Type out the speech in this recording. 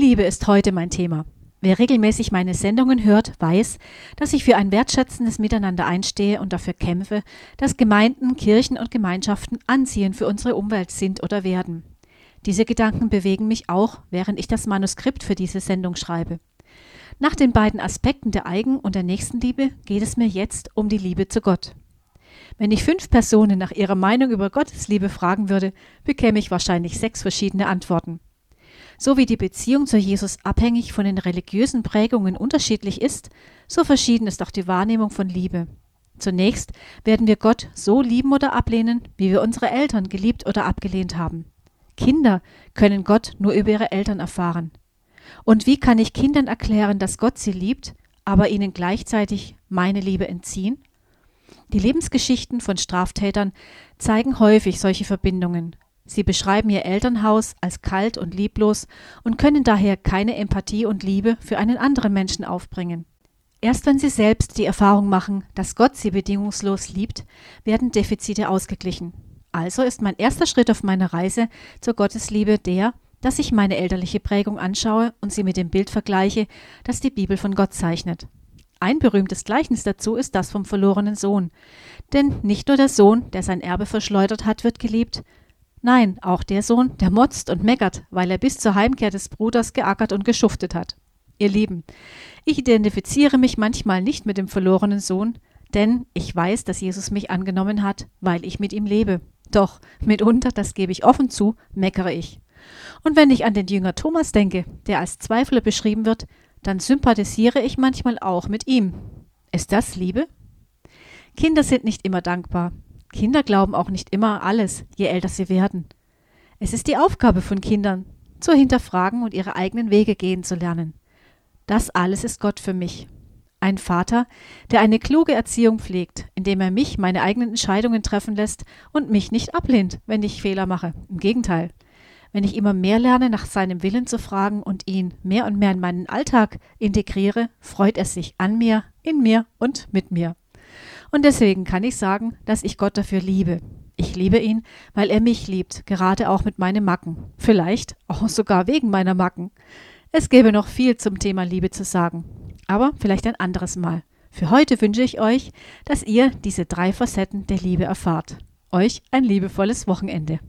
Liebe ist heute mein Thema. Wer regelmäßig meine Sendungen hört, weiß, dass ich für ein wertschätzendes Miteinander einstehe und dafür kämpfe, dass Gemeinden, Kirchen und Gemeinschaften anziehend für unsere Umwelt sind oder werden. Diese Gedanken bewegen mich auch, während ich das Manuskript für diese Sendung schreibe. Nach den beiden Aspekten der Eigen- und der Nächstenliebe geht es mir jetzt um die Liebe zu Gott. Wenn ich fünf Personen nach ihrer Meinung über Gottes Liebe fragen würde, bekäme ich wahrscheinlich sechs verschiedene Antworten. So wie die Beziehung zu Jesus abhängig von den religiösen Prägungen unterschiedlich ist, so verschieden ist auch die Wahrnehmung von Liebe. Zunächst werden wir Gott so lieben oder ablehnen, wie wir unsere Eltern geliebt oder abgelehnt haben. Kinder können Gott nur über ihre Eltern erfahren. Und wie kann ich Kindern erklären, dass Gott sie liebt, aber ihnen gleichzeitig meine Liebe entziehen? Die Lebensgeschichten von Straftätern zeigen häufig solche Verbindungen. Sie beschreiben ihr Elternhaus als kalt und lieblos und können daher keine Empathie und Liebe für einen anderen Menschen aufbringen. Erst wenn sie selbst die Erfahrung machen, dass Gott sie bedingungslos liebt, werden Defizite ausgeglichen. Also ist mein erster Schritt auf meiner Reise zur Gottesliebe der, dass ich meine elterliche Prägung anschaue und sie mit dem Bild vergleiche, das die Bibel von Gott zeichnet. Ein berühmtes Gleichnis dazu ist das vom verlorenen Sohn. Denn nicht nur der Sohn, der sein Erbe verschleudert hat, wird geliebt, Nein, auch der Sohn, der motzt und meckert, weil er bis zur Heimkehr des Bruders geackert und geschuftet hat. Ihr Lieben, ich identifiziere mich manchmal nicht mit dem verlorenen Sohn, denn ich weiß, dass Jesus mich angenommen hat, weil ich mit ihm lebe. Doch mitunter, das gebe ich offen zu, meckere ich. Und wenn ich an den Jünger Thomas denke, der als Zweifler beschrieben wird, dann sympathisiere ich manchmal auch mit ihm. Ist das Liebe? Kinder sind nicht immer dankbar, Kinder glauben auch nicht immer alles, je älter sie werden. Es ist die Aufgabe von Kindern, zu hinterfragen und ihre eigenen Wege gehen zu lernen. Das alles ist Gott für mich. Ein Vater, der eine kluge Erziehung pflegt, indem er mich meine eigenen Entscheidungen treffen lässt und mich nicht ablehnt, wenn ich Fehler mache. Im Gegenteil. Wenn ich immer mehr lerne, nach seinem Willen zu fragen und ihn mehr und mehr in meinen Alltag integriere, freut er sich an mir, in mir und mit mir. Und deswegen kann ich sagen, dass ich Gott dafür liebe. Ich liebe ihn, weil er mich liebt, gerade auch mit meinen Macken. Vielleicht auch sogar wegen meiner Macken. Es gäbe noch viel zum Thema Liebe zu sagen, aber vielleicht ein anderes Mal. Für heute wünsche ich euch, dass ihr diese drei Facetten der Liebe erfahrt. Euch ein liebevolles Wochenende.